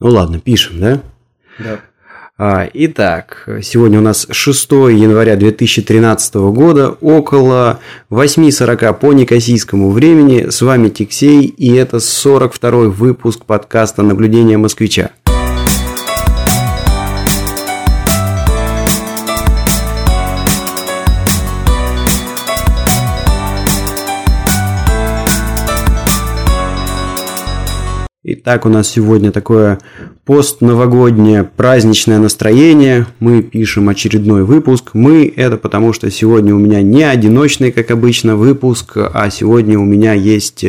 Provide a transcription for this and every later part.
Ну ладно, пишем, да? Да. А, итак, сегодня у нас 6 января 2013 года, около 8.40 по некосийскому времени. С вами Тиксей, и это 42 выпуск подкаста «Наблюдение москвича». Итак, у нас сегодня такое постновогоднее праздничное настроение. Мы пишем очередной выпуск. Мы это потому, что сегодня у меня не одиночный, как обычно, выпуск, а сегодня у меня есть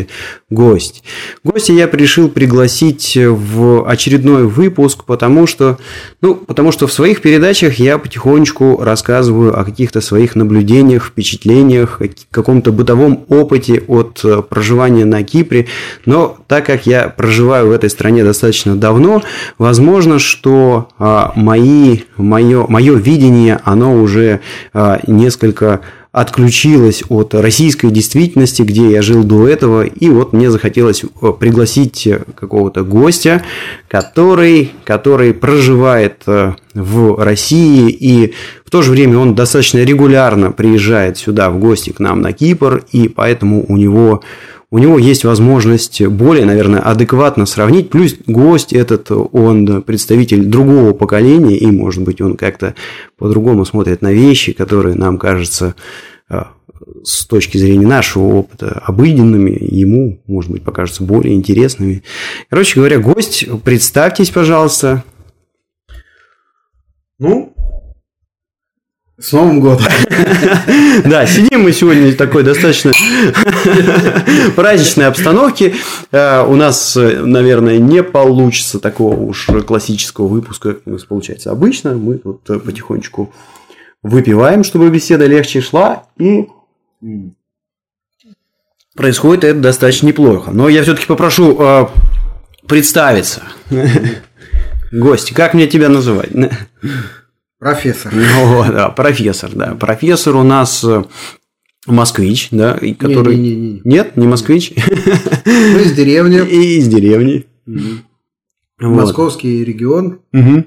гость. Гостя я решил пригласить в очередной выпуск, потому что, ну, потому что в своих передачах я потихонечку рассказываю о каких-то своих наблюдениях, впечатлениях, каком-то бытовом опыте от проживания на Кипре. Но так как я проживаю в этой стране достаточно давно, возможно, что а, мои, мое, мое видение, оно уже а, несколько отключилась от российской действительности, где я жил до этого, и вот мне захотелось э, пригласить какого-то гостя, который, который проживает э, в России, и в то же время он достаточно регулярно приезжает сюда в гости к нам на Кипр, и поэтому у него у него есть возможность более, наверное, адекватно сравнить. Плюс гость этот, он представитель другого поколения, и, может быть, он как-то по-другому смотрит на вещи, которые нам кажутся а, с точки зрения нашего опыта обыденными, ему, может быть, покажутся более интересными. Короче говоря, гость, представьтесь, пожалуйста. Ну, с Новым годом! Да, сидим мы сегодня в такой достаточно праздничной обстановке. Э, у нас, наверное, не получится такого уж классического выпуска, как у нас получается обычно. Мы тут потихонечку выпиваем, чтобы беседа легче шла, и происходит это достаточно неплохо. Но я все-таки попрошу э, представиться. Гость, как мне тебя называть? Профессор. Ну, да, профессор, да. Профессор у нас э, москвич, да, который... Не, не, не, не. Нет, не москвич. Мы из деревни. И из деревни. Вот. Московский регион. Угу.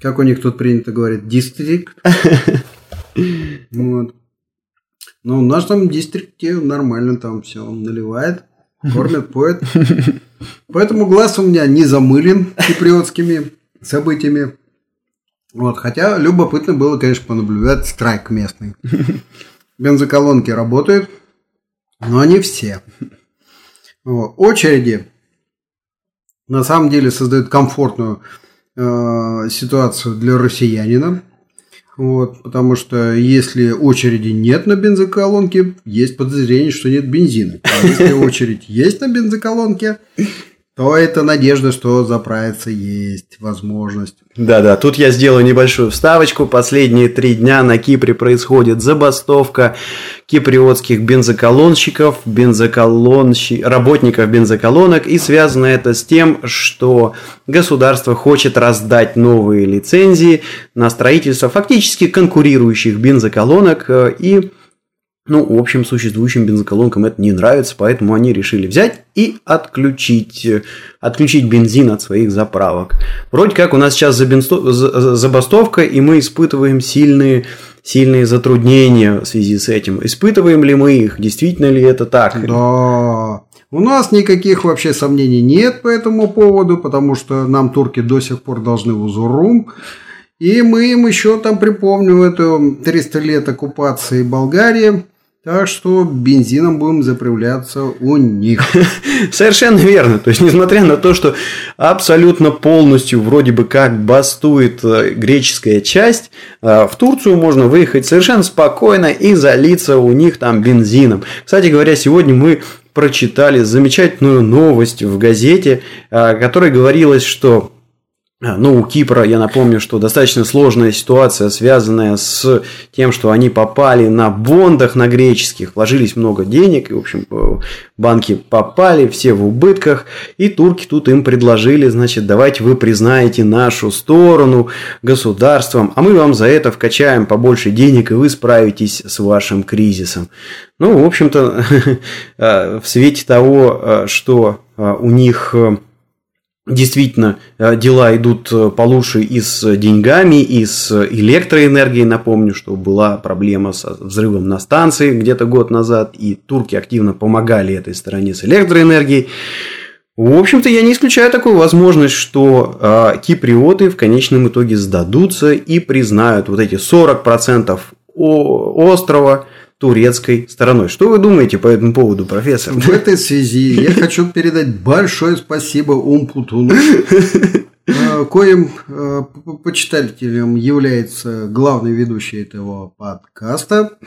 Как у них тут принято говорить, дистрикт. Вот. Ну, в нашем дистрикте нормально там все наливает, кормят, поет. Поэтому глаз у меня не замылен киприотскими событиями. Вот, хотя любопытно было, конечно, понаблюдать страйк местный. Бензоколонки работают, но не все. Вот. Очереди на самом деле создают комфортную э, ситуацию для россиянина. Вот, потому что если очереди нет на бензоколонке, есть подозрение, что нет бензина. А если очередь есть на бензоколонке, то это надежда, что заправиться есть возможность. Да-да, тут я сделаю небольшую вставочку. Последние три дня на Кипре происходит забастовка киприотских бензоколонщиков, бензоколонщи... работников бензоколонок. И связано это с тем, что государство хочет раздать новые лицензии на строительство фактически конкурирующих бензоколонок. Э, и ну, в общем, существующим бензоколонкам это не нравится, поэтому они решили взять и отключить, отключить бензин от своих заправок. Вроде как у нас сейчас забастовка, и мы испытываем сильные, сильные затруднения в связи с этим. Испытываем ли мы их? Действительно ли это так? Да. У нас никаких вообще сомнений нет по этому поводу, потому что нам турки до сих пор должны узурум. И мы им еще там припомним эту 300 лет оккупации Болгарии. Так что бензином будем заправляться у них. Совершенно верно. То есть, несмотря на то, что абсолютно полностью вроде бы как бастует э, греческая часть, э, в Турцию можно выехать совершенно спокойно и залиться у них там бензином. Кстати говоря, сегодня мы прочитали замечательную новость в газете, э, которой говорилось, что ну, у Кипра, я напомню, что достаточно сложная ситуация, связанная с тем, что они попали на бондах на греческих, вложились много денег, и, в общем, э, банки попали, все в убытках, и турки тут им предложили, значит, давайте вы признаете нашу сторону государством, а мы вам за это вкачаем побольше денег, и вы справитесь с вашим кризисом. Ну, в общем-то, э, в свете того, э, что у них действительно э, дела идут э, получше и с деньгами, и с электроэнергией. Напомню, что была проблема с взрывом на станции где-то год назад, и турки активно помогали этой стороне с электроэнергией. В общем-то, я не исключаю такую возможность, что э, киприоты в конечном итоге сдадутся и признают вот эти 40% острова турецкой стороной. Что вы думаете по этому поводу, профессор? В этой связи я хочу передать большое спасибо Умпутуну, э, коим э, почитателем является главный ведущий этого подкаста.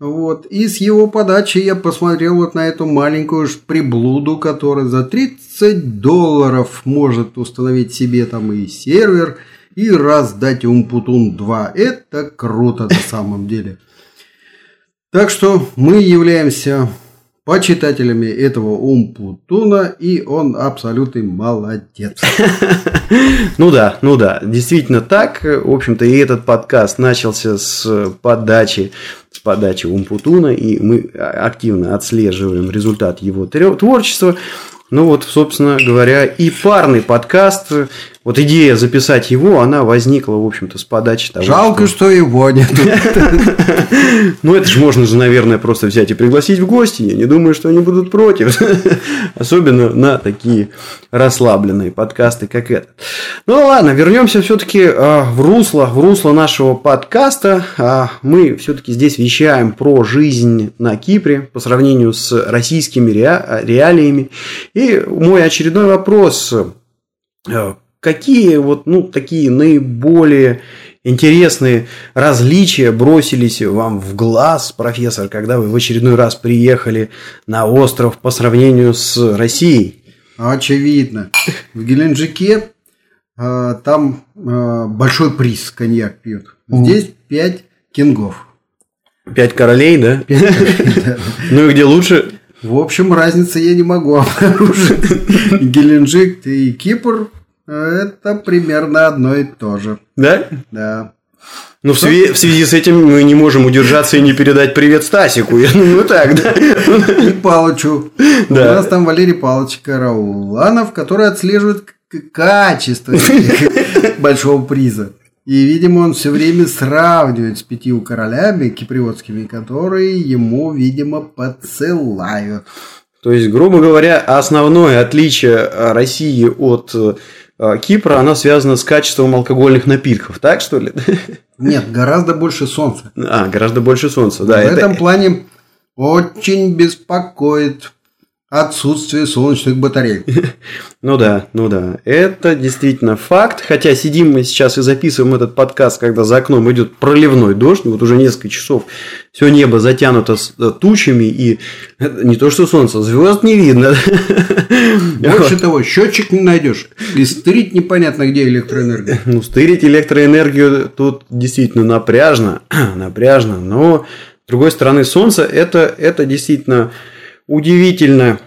Вот. И с его подачи я посмотрел вот на эту маленькую приблуду, которая за 30 долларов может установить себе там и сервер, и раздать Умпутун 2. Это круто на самом деле. Так что мы являемся почитателями этого Умпутуна, и он абсолютный молодец. Ну да, ну да, действительно так. В общем-то, и этот подкаст начался с подачи, с подачи Умпутуна, и мы активно отслеживаем результат его творчества. Ну вот, собственно говоря, и парный подкаст вот идея записать его, она возникла, в общем-то, с подачи того, Жалко, что, что его нет. Ну, это же можно же, наверное, просто взять и пригласить в гости. Я не думаю, что они будут против. Особенно на такие расслабленные подкасты, как этот. Ну, ладно, вернемся все-таки а, в русло, в русло нашего подкаста. А, мы все-таки здесь вещаем про жизнь на Кипре по сравнению с российскими реалиями. И мой очередной вопрос а, какие вот, ну, такие наиболее интересные различия бросились вам в глаз, профессор, когда вы в очередной раз приехали на остров по сравнению с Россией? Очевидно. В Геленджике э, там э, большой приз коньяк пьют. Здесь пять кингов. Пять королей, да? Пять королей, да. Ну и где лучше? В общем, разницы я не могу обнаружить. Геленджик и Кипр это примерно одно и то же. Да? Да. Ну, в связи, в связи с этим мы не можем удержаться и не передать привет Стасику. Ну, так, да. И Палычу. Да. У нас там Валерий Палыч Карауланов, который отслеживает качество большого приза. И, видимо, он все время сравнивает с пятью королями киприотскими, которые ему, видимо, подсылают. То есть, грубо говоря, основное отличие России от а, Кипра, она связана с качеством алкогольных напитков, так что ли? Нет, гораздо больше солнца. А, гораздо больше солнца, да. В это... этом плане очень беспокоит отсутствие солнечных батарей. Ну да, ну да. Это действительно факт. Хотя сидим мы сейчас и записываем этот подкаст, когда за окном идет проливной дождь. Вот уже несколько часов все небо затянуто с э, тучами. И не то, что солнце, звезд не видно. Больше того, счетчик не найдешь. И стырить непонятно, где электроэнергия. Ну, стырить электроэнергию тут действительно напряжно. напряжно. Но, с другой стороны, солнце это, это действительно удивительно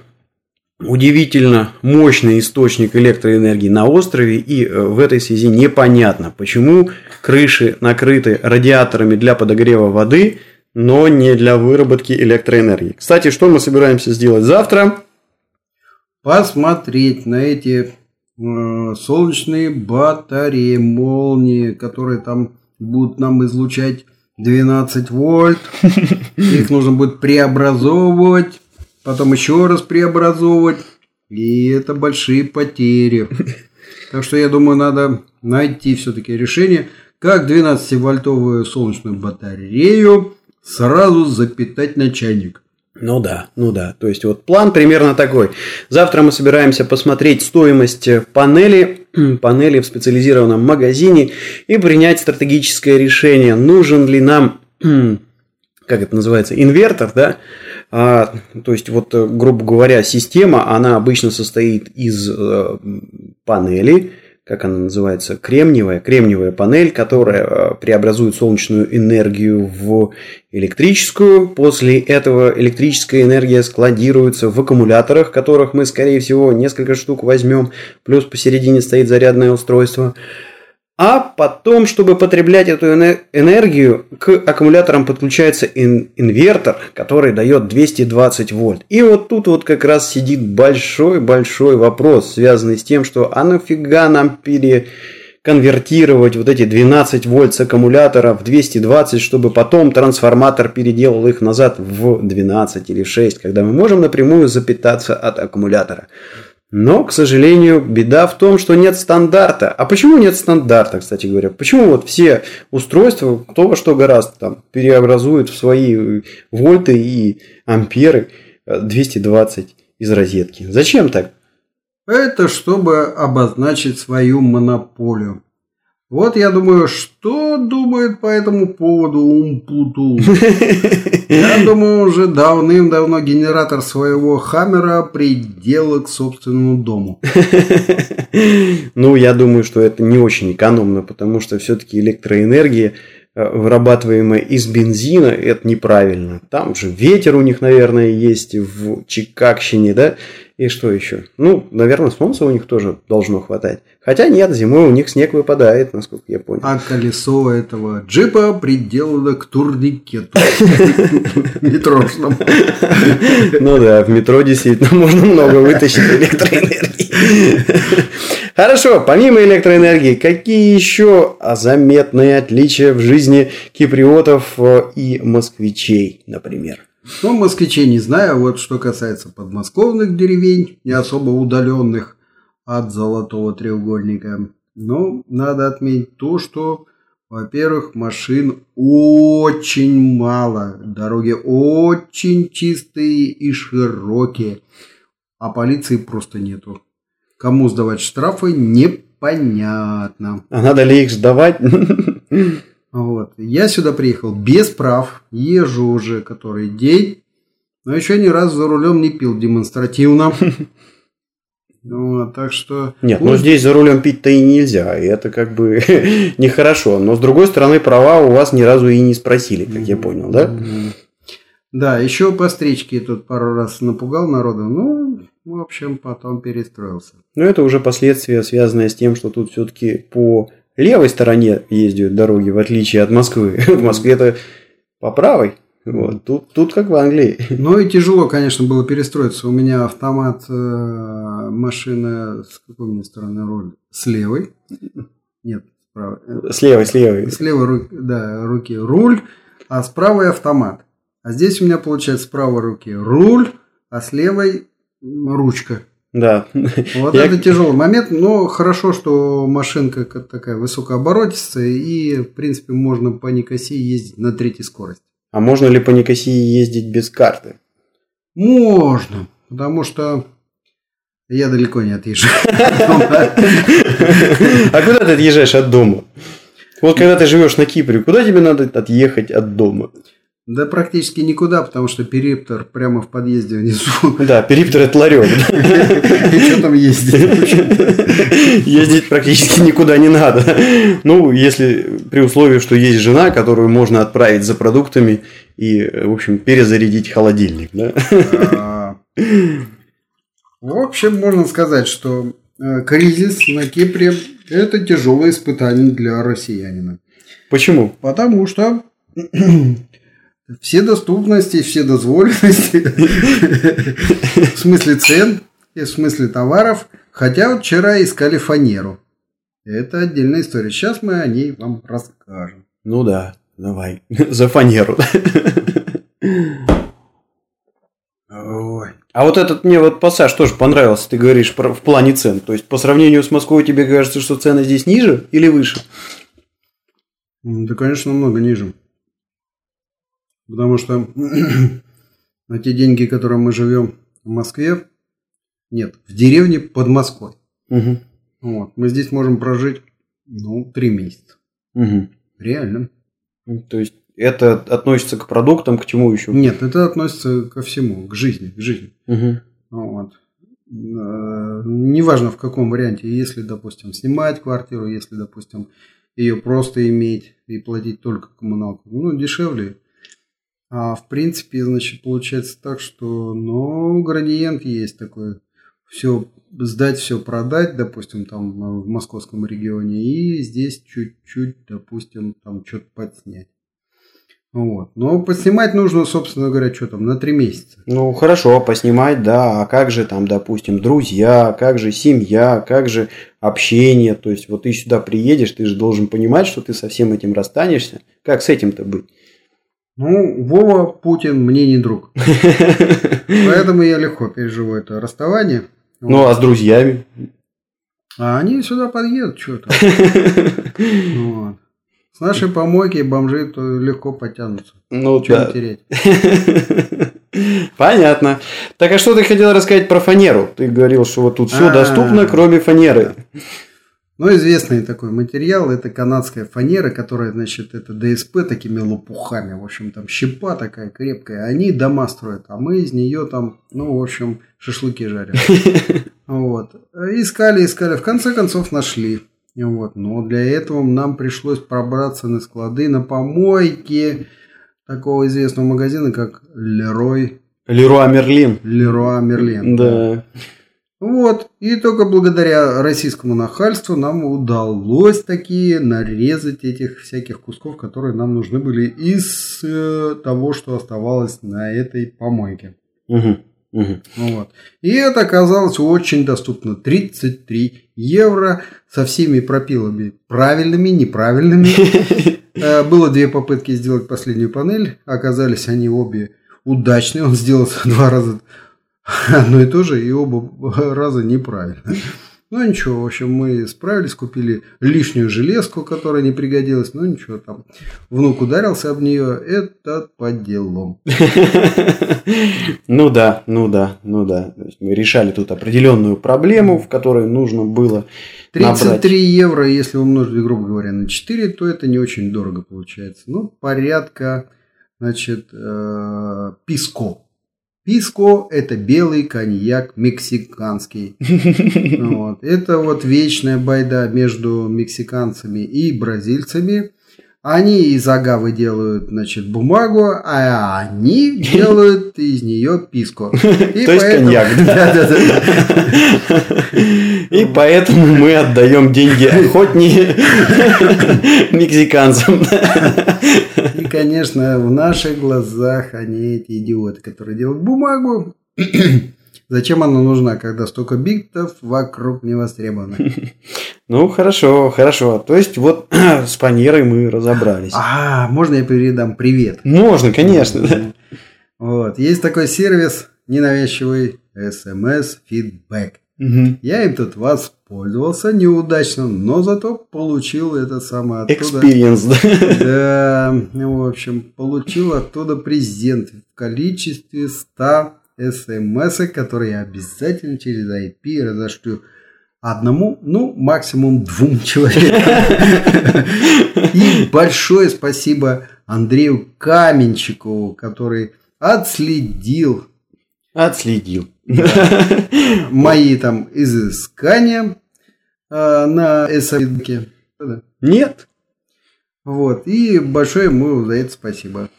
удивительно мощный источник электроэнергии на острове, и э, в этой связи непонятно, почему крыши накрыты радиаторами для подогрева воды, но не для выработки электроэнергии. Кстати, что мы собираемся сделать завтра? Посмотреть на эти э, солнечные батареи, молнии, которые там будут нам излучать 12 вольт. Их нужно будет преобразовывать потом еще раз преобразовывать, и это большие потери. Так что я думаю, надо найти все-таки решение, как 12-вольтовую солнечную батарею сразу запитать на чайник. Ну да, ну да. То есть вот план примерно такой. Завтра мы собираемся посмотреть стоимость панели, панели в специализированном магазине и принять стратегическое решение, нужен ли нам, как это называется, инвертор, да, а, то есть, вот, э, грубо говоря, система, она обычно состоит из э, панели, как она называется, кремниевая, кремниевая панель, которая э, преобразует солнечную энергию в электрическую. После этого электрическая энергия складируется в аккумуляторах, которых мы, скорее всего, несколько штук возьмем. Плюс посередине стоит зарядное устройство. А потом, чтобы потреблять эту энергию, к аккумуляторам подключается инвертор, который дает 220 вольт. И вот тут вот как раз сидит большой-большой вопрос, связанный с тем, что а нафига нам переконвертировать вот эти 12 вольт с аккумулятора в 220, чтобы потом трансформатор переделал их назад в 12 или 6, когда мы можем напрямую запитаться от аккумулятора. Но, к сожалению, беда в том, что нет стандарта. А почему нет стандарта, кстати говоря? Почему вот все устройства, кто во что гораздо, там, переобразуют в свои вольты и амперы 220 э, из розетки? Зачем так? Это чтобы обозначить свою монополию. Вот я думаю, что думает по этому поводу Умпуту. Я думаю, уже давным-давно генератор своего Хаммера приделал к собственному дому. Ну, я думаю, что это не очень экономно, потому что все-таки электроэнергия э, вырабатываемая из бензина, это неправильно. Там же ветер у них, наверное, есть в Чикагщине, да? И что еще? Ну, наверное, солнца у них тоже должно хватать. Хотя нет, зимой у них снег выпадает, насколько я понял. А колесо этого джипа приделано к турникету метрошному. Ну да, в метро действительно можно много вытащить электроэнергии. Хорошо, помимо электроэнергии, какие еще заметные отличия в жизни киприотов и москвичей, например? Ну, москвичей не знаю. Вот что касается подмосковных деревень, не особо удаленных от Золотого треугольника. Ну, надо отметить то, что, во-первых, машин очень мало. Дороги очень чистые и широкие. А полиции просто нету. Кому сдавать штрафы, непонятно. А надо ли их сдавать? Вот. Я сюда приехал без прав, езжу уже который день, но еще ни разу за рулем не пил демонстративно. Вот, так что... Нет, ну здесь за рулем пить-то и нельзя, и это как бы нехорошо. Но с другой стороны, права у вас ни разу и не спросили, как я понял, да? Да, еще по стричке тут пару раз напугал народу, ну, в общем, потом перестроился. Но это уже последствия, связанные с тем, что тут все-таки по левой стороне ездят дороги, в отличие от Москвы. В Москве это по правой. Вот. Тут, тут как в Англии. Ну и тяжело, конечно, было перестроиться. У меня автомат э, машина с какой мне стороны руль? С левой. Нет, с правой. С левой, с левой. С левой руки, да, руки руль, а с правой автомат. А здесь у меня получается с правой руки руль, а с левой ручка. Да. Вот Я... это тяжелый момент, но хорошо, что машинка такая высокооборотистая, и, в принципе, можно по Никосии ездить на третьей скорости. А можно ли по Никосии ездить без карты? Можно, потому что я далеко не отъезжаю. А куда ты отъезжаешь от дома? Вот когда ты живешь на Кипре, куда тебе надо отъехать от дома? Да практически никуда, потому что периптор прямо в подъезде внизу. Да, периптор это ларек. И что там ездить? Ездить практически никуда не надо. Ну, если при условии, что есть жена, которую можно отправить за продуктами и, в общем, перезарядить холодильник. А, в общем, можно сказать, что э, кризис на Кипре – это тяжелое испытание для россиянина. Почему? Потому что все доступности, все дозволенности, в смысле цен и в смысле товаров. Хотя вот вчера искали фанеру. Это отдельная история. Сейчас мы о ней вам расскажем. Ну да, давай. За фанеру. Ой. А вот этот мне вот пассаж тоже понравился, ты говоришь в плане цен. То есть по сравнению с Москвой тебе кажется, что цены здесь ниже или выше? Да, конечно, намного ниже. Потому что на те деньги, которые мы живем в Москве, нет, в деревне под Москвой. Угу. Вот. Мы здесь можем прожить, ну, три месяца. Угу. Реально. То есть это относится к продуктам, к чему еще? Нет, это относится ко всему, к жизни, к жизни. Угу. Вот. Э, неважно в каком варианте, если, допустим, снимать квартиру, если, допустим, ее просто иметь и платить только коммуналку, ну, дешевле, а в принципе, значит, получается так, что, ну, градиент есть такой. все сдать, все продать, допустим, там в московском регионе, и здесь чуть-чуть, допустим, там что-то подснять. Вот. Но поснимать нужно, собственно говоря, что там, на три месяца. Ну, хорошо, поснимать, да. А как же там, допустим, друзья, как же семья, как же общение? То есть, вот ты сюда приедешь, ты же должен понимать, что ты со всем этим расстанешься. Как с этим-то быть? Ну, Вова Путин мне не друг. Поэтому я легко переживу это расставание. Ну, а с друзьями? А они сюда подъедут, что-то. Вот. С нашей помойки бомжи то легко потянутся. Ну, Чего да. терять? Понятно. Так а что ты хотел рассказать про фанеру? Ты говорил, что вот тут все а. доступно, кроме фанеры. Ну, известный такой материал, это канадская фанера, которая, значит, это ДСП такими лопухами, в общем, там щепа такая крепкая. Они дома строят, а мы из нее там, ну, в общем, шашлыки жарим. Вот. Искали, искали, в конце концов нашли. Вот. Но для этого нам пришлось пробраться на склады, на помойки такого известного магазина, как Лерой. Леруа Мерлин. Леруа Мерлин. Да. Вот. И только благодаря российскому нахальству нам удалось такие нарезать этих всяких кусков, которые нам нужны были из э, того, что оставалось на этой помойке. Угу. Угу. Вот. И это оказалось очень доступно. 33 евро со всеми пропилами правильными, неправильными. Э, было две попытки сделать последнюю панель. Оказались они обе удачные. Он сделал два раза одно и то же, и оба раза неправильно. Ну ничего, в общем, мы справились, купили лишнюю железку, которая не пригодилась. Ну ничего, там внук ударился об нее, это по делам. Ну да, ну да, ну да. Мы решали тут определенную проблему, в которой нужно было 33 евро, если умножить, грубо говоря, на 4, то это не очень дорого получается. Ну, порядка, значит, э, писко. Это белый коньяк мексиканский. Вот. Это вот вечная байда между мексиканцами и бразильцами. Они из агавы делают, значит, бумагу, а они делают из нее писко. И То есть коньяк. Да, да, да. И поэтому мы отдаем деньги хоть не мексиканцам. Конечно, в наших глазах они эти идиоты, которые делают бумагу. Зачем она нужна, когда столько битов вокруг не востребовано? Ну, хорошо, хорошо. То есть, вот с фанерой мы разобрались. А, можно я передам привет? Можно, конечно. Вот. Есть такой сервис ненавязчивый SMS Feedback. Угу. Я им тут воспользовался неудачно, но зато получил это самое оттуда. Experience, да? Да, в общем, получил оттуда презент в количестве 100 смс, которые я обязательно через IP разошлю одному, ну, максимум двум человекам. И большое спасибо Андрею Каменчикову, который отследил. Отследил. Мои там изыскания э, на СМКе. Нет. Вот. И большое ему за это спасибо.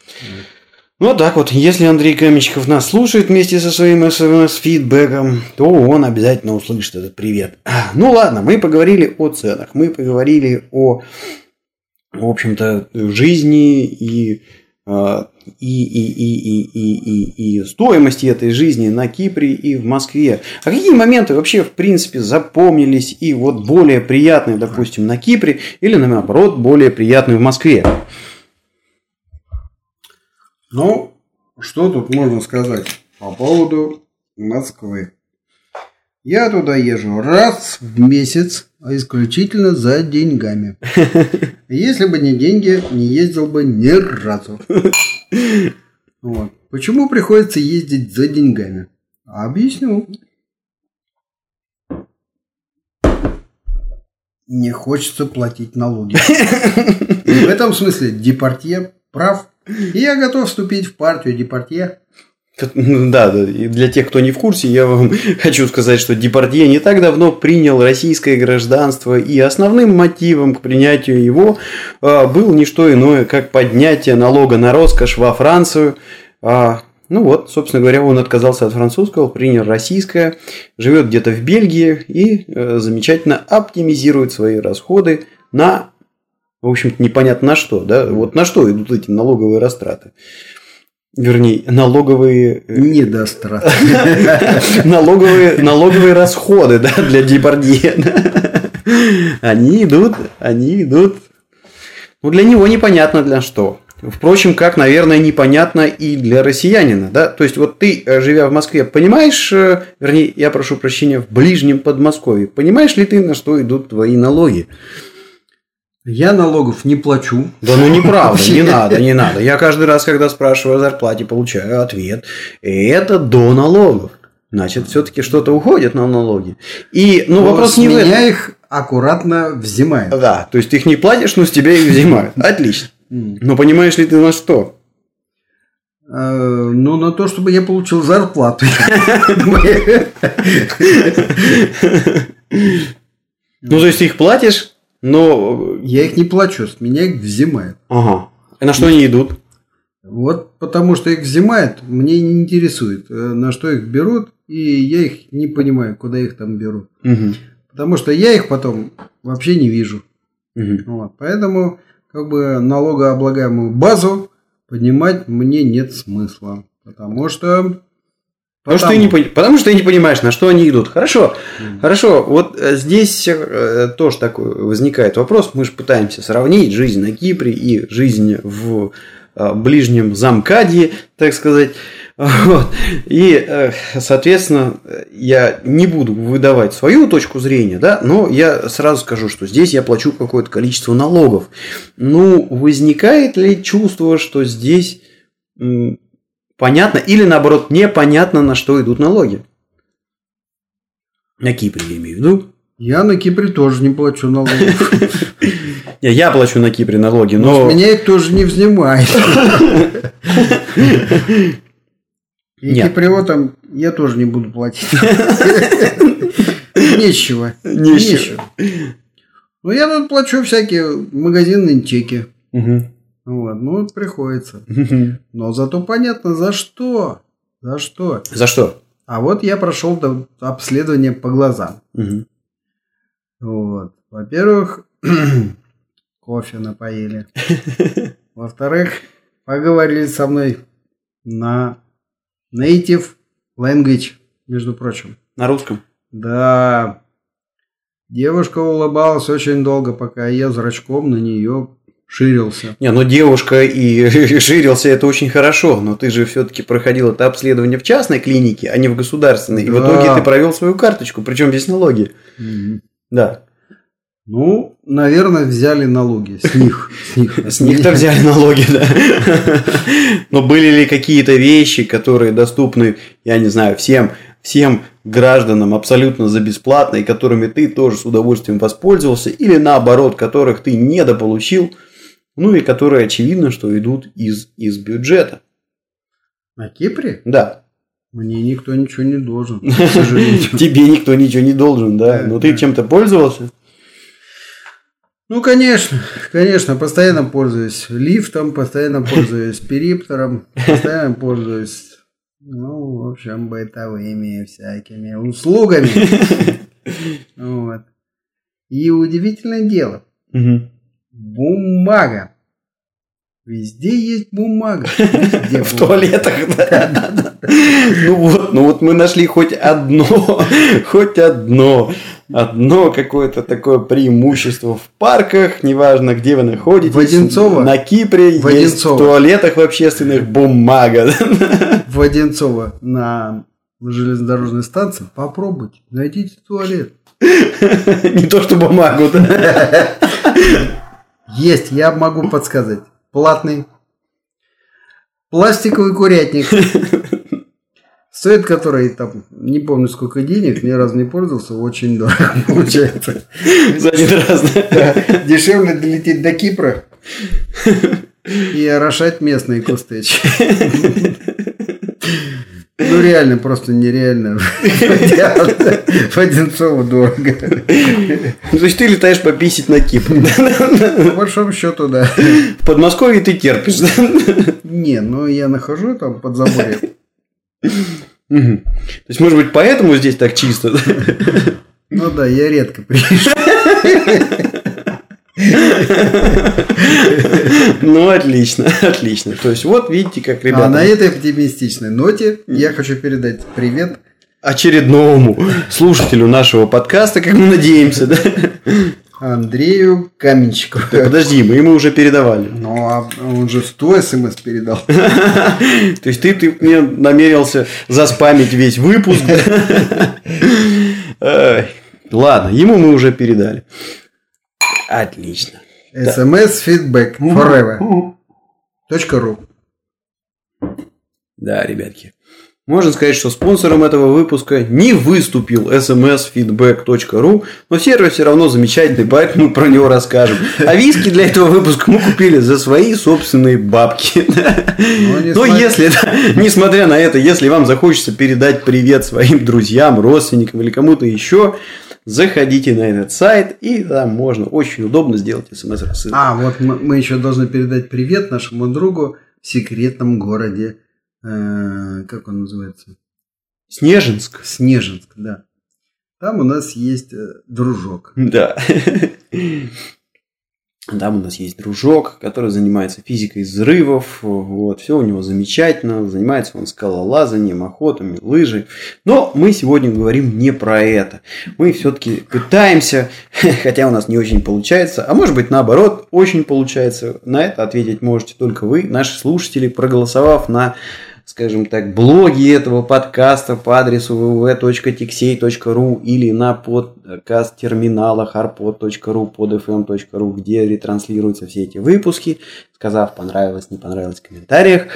Вот так вот, если Андрей Каменщиков нас слушает вместе со своим СМС-фидбэком, то он обязательно услышит этот привет. Ну ладно, мы поговорили о ценах, мы поговорили о, в общем-то, жизни и, а, и, и, и, и, и, и, и стоимости этой жизни на Кипре и в Москве. А какие моменты вообще, в принципе, запомнились и вот более приятные, допустим, на Кипре или, наоборот, более приятные в Москве? Ну, что тут можно сказать по поводу Москвы? Я туда езжу раз в месяц, а исключительно за деньгами. Если бы не деньги, не ездил бы ни разу. Вот. Почему приходится ездить за деньгами? Объясню. Не хочется платить налоги. В этом смысле Департье прав. И я готов вступить в партию Департье. Да, да, и для тех, кто не в курсе, я вам хочу сказать, что Депардье не так давно принял российское гражданство, и основным мотивом к принятию его а, был не что иное, как поднятие налога на роскошь во Францию, а, Ну вот, собственно говоря, он отказался от французского, принял российское, живет где-то в Бельгии и э, замечательно оптимизирует свои расходы на, в общем-то, непонятно на что, да, вот на что идут эти налоговые растраты. Вернее, налоговые... э, Недострат. налоговые, налоговые расходы, да, для Депардье. Они идут, они идут. Ну, для него непонятно для что. Впрочем, как, наверное, непонятно и для россиянина, да? То есть, вот ты, э, живя в Москве, понимаешь, э, вернее, я прошу прощения, в ближнем Подмосковье, понимаешь ли ты, на что идут твои налоги? Я налогов не плачу. Да ну неправда, не надо, не надо. Я каждый раз, когда спрашиваю о зарплате, получаю ответ. Это до налогов. Значит, все-таки что-то уходит на налоги. И, ну, Но вопрос не в этом. их аккуратно взимают. Да, то есть ты их не платишь, но с тебя их взимают. Отлично. Но понимаешь ли ты на что? Э, Ну, на то, чтобы я получил зарплату. Ну, то есть ты их платишь, но... Я их не плачу, с меня их взимают. Ага. И на что они идут? Вот потому что их взимают, мне не интересует, э, на что их берут, и я их не понимаю, куда их там берут. Мгм. Потому что я их потом вообще не вижу. Мгм. Вот. Поэтому как бы налогооблагаемую базу поднимать мне нет смысла. Потому что... Потому что, ты не, потому что ты не понимаешь, на что они идут. Хорошо, хорошо. Вот э, здесь э, тоже такой возникает вопрос. Мы же пытаемся сравнить жизнь на Кипре и жизнь в э, ближнем замкадье, так сказать. Вот. И, э, соответственно, я не буду выдавать свою точку зрения, да, но я сразу скажу, что здесь я плачу какое-то количество налогов. Ну, возникает ли чувство, что здесь понятно или наоборот непонятно, на что идут налоги? На Кипре я имею в виду. Я на Кипре тоже не плачу налогов. Я, плачу на Кипре налоги, Но но... меня их тоже не взимают. И киприотам я тоже не буду платить. Нечего. Нечего. Ну, я тут плачу всякие магазинные чеки. Вот, ну, приходится. Но зато понятно, за что. За что. За что? А вот я прошел до- обследование по глазам. Вот. Во-первых, кофе напоили. Во-вторых, поговорили со мной на native language, между прочим. На русском. Да. Девушка улыбалась очень долго, пока я зрачком на нее ширился. Не, ну девушка и ширился, это очень хорошо, но ты же все-таки проходил это обследование в частной клинике, а не в государственной. И в итоге ты провел свою карточку, причем без налоги. Да. Ну, наверное, взяли налоги с них. С них, С них-то взяли налоги, да. Но были ли какие-то вещи, которые доступны, я не знаю, всем, всем гражданам абсолютно за бесплатно, и которыми ты тоже с удовольствием воспользовался, или наоборот, которых ты недополучил, ну и которые очевидно, что идут из, из бюджета. На Кипре Да. мне никто ничего не должен. Тебе никто ничего не должен, да. Но ты чем-то пользовался? Ну, конечно, конечно, постоянно пользуюсь лифтом, постоянно пользуюсь периптером, постоянно пользуюсь, ну, в общем, бытовыми всякими услугами. Вот. И удивительное дело, бумага. Везде есть бумага. Везде В туалетах, да. Ну вот, ну вот мы нашли хоть одно, хоть одно, одно какое-то такое преимущество в парках, неважно, где вы находитесь. В Одинцово? На Кипре В есть в туалетах в общественных бумага. В Одинцово на железнодорожной станции попробуйте, найдите туалет. Не то, что бумагу. да. Есть, я могу подсказать. Платный. Пластиковый курятник. Стоит который, там, не помню сколько денег, ни разу не пользовался, очень дорого получается. За один раз. да. Дешевле долететь до Кипра и орошать местные кусты. Ну реально, просто нереально. В Одинцово дорого. То есть ты летаешь пописить на Кипр. По большому счету, да. В Подмосковье ты терпишь. да? Не, ну я нахожу там под заборе. То есть, может быть, поэтому здесь так чисто? Ну да, я редко приезжаю. Ну, отлично, отлично. То есть, вот видите, как А на ребята этой оптимистичной ноте я хочу передать привет очередному слушателю нашего подкаста, как мы надеемся, да? Андрею Каменщикову. Да Подожди, мы ему уже передавали. Ну, а он же 100 смс передал. То есть ты, ты мне намерился заспамить весь выпуск. Ладно, ему мы уже передали. Отлично. СМС фидбэк forever. Ру. Да, ребятки. Можно сказать, что спонсором этого выпуска не выступил smsfeedback.ru, но сервис все равно замечательный, поэтому мы про него расскажем. А виски для этого выпуска мы купили за свои собственные бабки. Но не Но смотри- если, да, несмотря на это, если вам захочется передать привет своим друзьям, родственникам или кому-то еще, заходите на этот сайт, и там можно очень удобно сделать смс-рассылку. А, вот мы, мы еще должны передать привет нашему другу в секретном городе. э, как он называется? Снежинск. Снежинск, да. Там у нас есть э, дружок. Да. Там у нас есть дружок, который занимается физикой взрывов. Вот, все у него замечательно. Занимается он скалолазанием, охотами, лыжей. Но мы сегодня говорим не про это. Мы все-таки пытаемся, хотя у нас не очень получается, а может быть наоборот, очень получается. На это ответить можете только вы, наши слушатели, проголосовав на скажем так, блоги этого подкаста по адресу www.tixey.ru или на подкаст-терминалах arpod.ru, podfm.ru, где ретранслируются все эти выпуски, сказав понравилось, не понравилось в комментариях.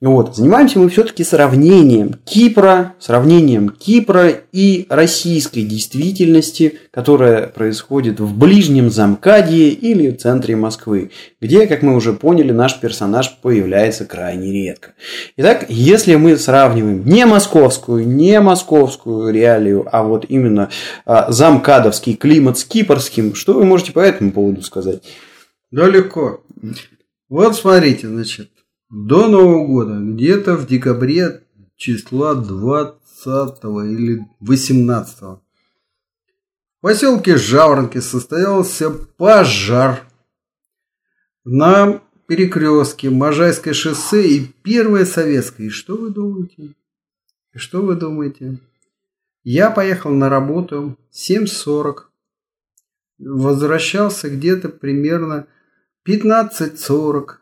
Вот. Занимаемся мы все-таки сравнением Кипра, сравнением Кипра и российской действительности, которая происходит в ближнем Замкадье или в центре Москвы, где, как мы уже поняли, наш персонаж появляется крайне редко. Итак, если мы сравниваем не московскую, не московскую реалию, а вот именно а, замкадовский климат с кипрским, что вы можете по этому поводу сказать? Да легко. Вот смотрите, значит, до Нового года, где-то в декабре числа 20 или 18 в поселке Жаворонки состоялся пожар на перекрестке Можайское шоссе и Первое Советское. И что вы думаете? И что вы думаете? Я поехал на работу 7.40. Возвращался где-то примерно 15.40.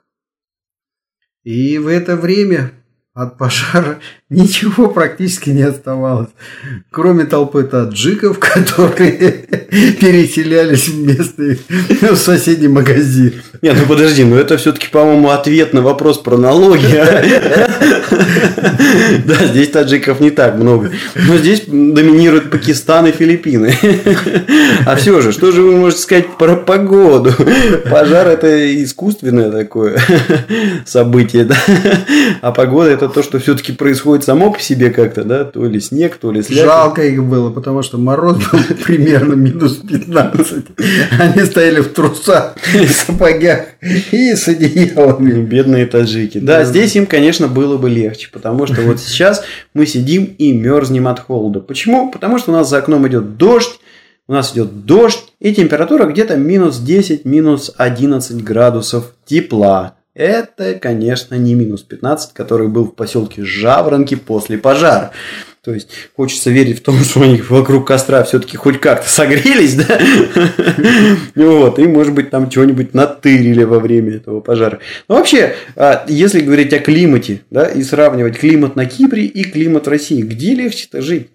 И в это время от пожара ничего практически не оставалось, кроме толпы таджиков, которые переселялись в местный, в соседний магазин. Нет, ну подожди, ну это все-таки, по-моему, ответ на вопрос про налоги. Да, здесь таджиков не так много. Но здесь доминируют Пакистан и Филиппины. А все же, что же вы можете сказать про погоду? Пожар это искусственное такое событие, да? А погода это то, что все-таки происходит само по себе как-то, да? То ли снег, то ли слякоть. Жалко их было, потому что мороз был примерно минус 15. Они стояли в трусах, в сапогах и с одеялами. Бедные таджики. Да, Да. здесь им, конечно, было бы легче, потому что вот сейчас мы сидим и мерзнем от холода. Почему? Потому что у нас за окном идет дождь, у нас идет дождь, и температура где-то минус 10, минус 11 градусов тепла. Это, конечно, не минус 15, который был в поселке Жаворонки после пожара. То есть хочется верить в том, что они вокруг костра все-таки хоть как-то согрелись, да? Вот, и может быть там чего-нибудь натырили во время этого пожара. Но вообще, а, если говорить о климате, да, и сравнивать климат на Кипре и климат в России, где легче-то жить?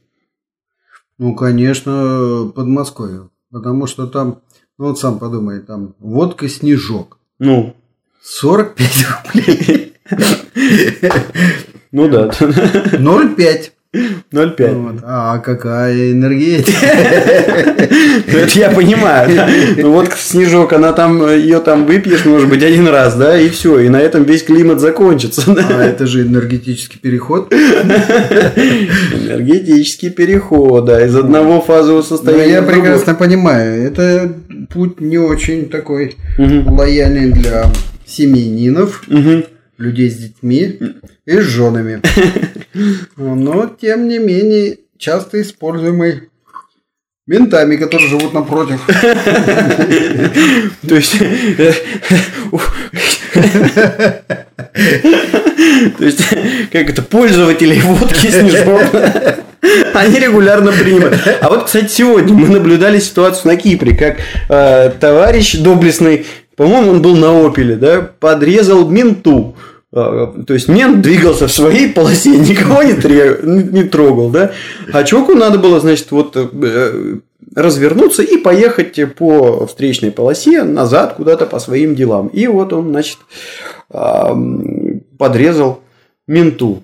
Ну, конечно, Подмосковье. Потому что там, ну вот сам подумай, там водка снежок. Ну, 45 рублей. ну да, 0,5. 0,5. Вот. А какая энергетика? Ну, Это я понимаю. да. Ну вот снежок, она там, ее там выпьешь, может быть, один раз, да, и все, и на этом весь климат закончится. да. А это же энергетический переход. Энергетический переход, да, из одного фазового состояния. Я прекрасно понимаю, это путь не очень такой лояльный для семьянинов. Мгм. людей с детьми и с женами. Но, тем не менее, часто используемый ментами, которые живут напротив. То есть... э, То есть, как это, пользователи водки снежок, они регулярно принимают. А вот, кстати, сегодня мы наблюдали ситуацию на Кипре, как э, товарищ доблестный, по-моему, он был на Опеле, да, подрезал менту. Э, То есть мент двигался в своей полосе, никого не, тре- не трогал, да. А чуваку надо было, значит, вот э, развернуться и поехать по встречной полосе назад куда-то по своим делам. И вот он, значит, ам, подрезал менту.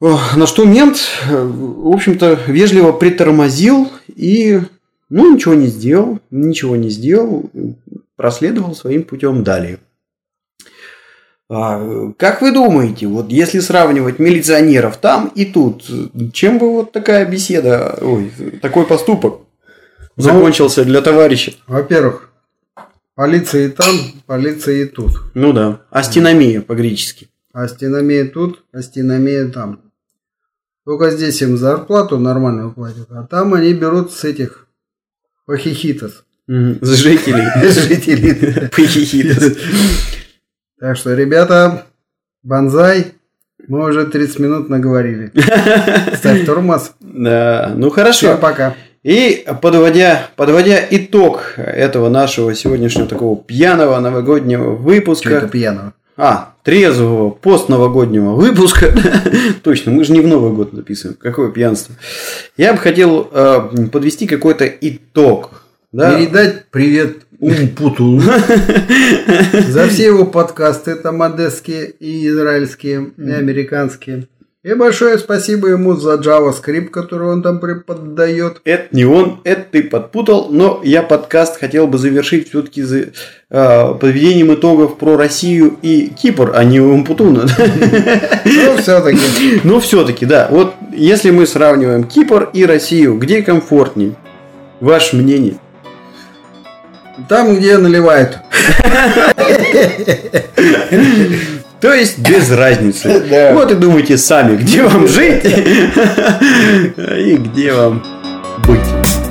На что мент, э, в общем-то, вежливо притормозил и, ну, ничего не сделал, ничего не сделал, проследовал своим путем далее. А, Как вы думаете, вот если сравнивать милиционеров там и тут, чем бы вот такая беседа, ой, такой поступок Ну, закончился для товарища? Во-первых, полиция и там, полиция и тут. Ну да, астиномия по-гречески. Астиномия тут, астиномия там. Только здесь им зарплату нормальную платят, а там они берут с этих похихитос. С жителей. Жителей. Так что, ребята, банзай, мы уже 30 минут наговорили. Ставь тормоз. Да, ну Всем хорошо. пока. И подводя, подводя итог этого нашего сегодняшнего такого пьяного новогоднего Что выпуска. это пьяного? А, трезвого постновогоднего выпуска. Точно, мы же не в Новый год записываем. Какое пьянство. Я бы хотел э, подвести какой-то итог. Да? Передать привет Умпуту за все его подкасты, там одесские и израильские, и американские. И большое спасибо ему за JavaScript, который он там преподает. Это не он, это ты подпутал, но я подкаст хотел бы завершить все-таки за, э, подведением итогов про Россию и Кипр, а не Умпутуна. Ну, все-таки. Ну, все-таки, да. Вот если мы сравниваем Кипр и Россию, где комфортней? Ваше мнение? Там, где наливают. То есть без разницы. Да. Вот и думайте сами, где вам жить и где вам быть.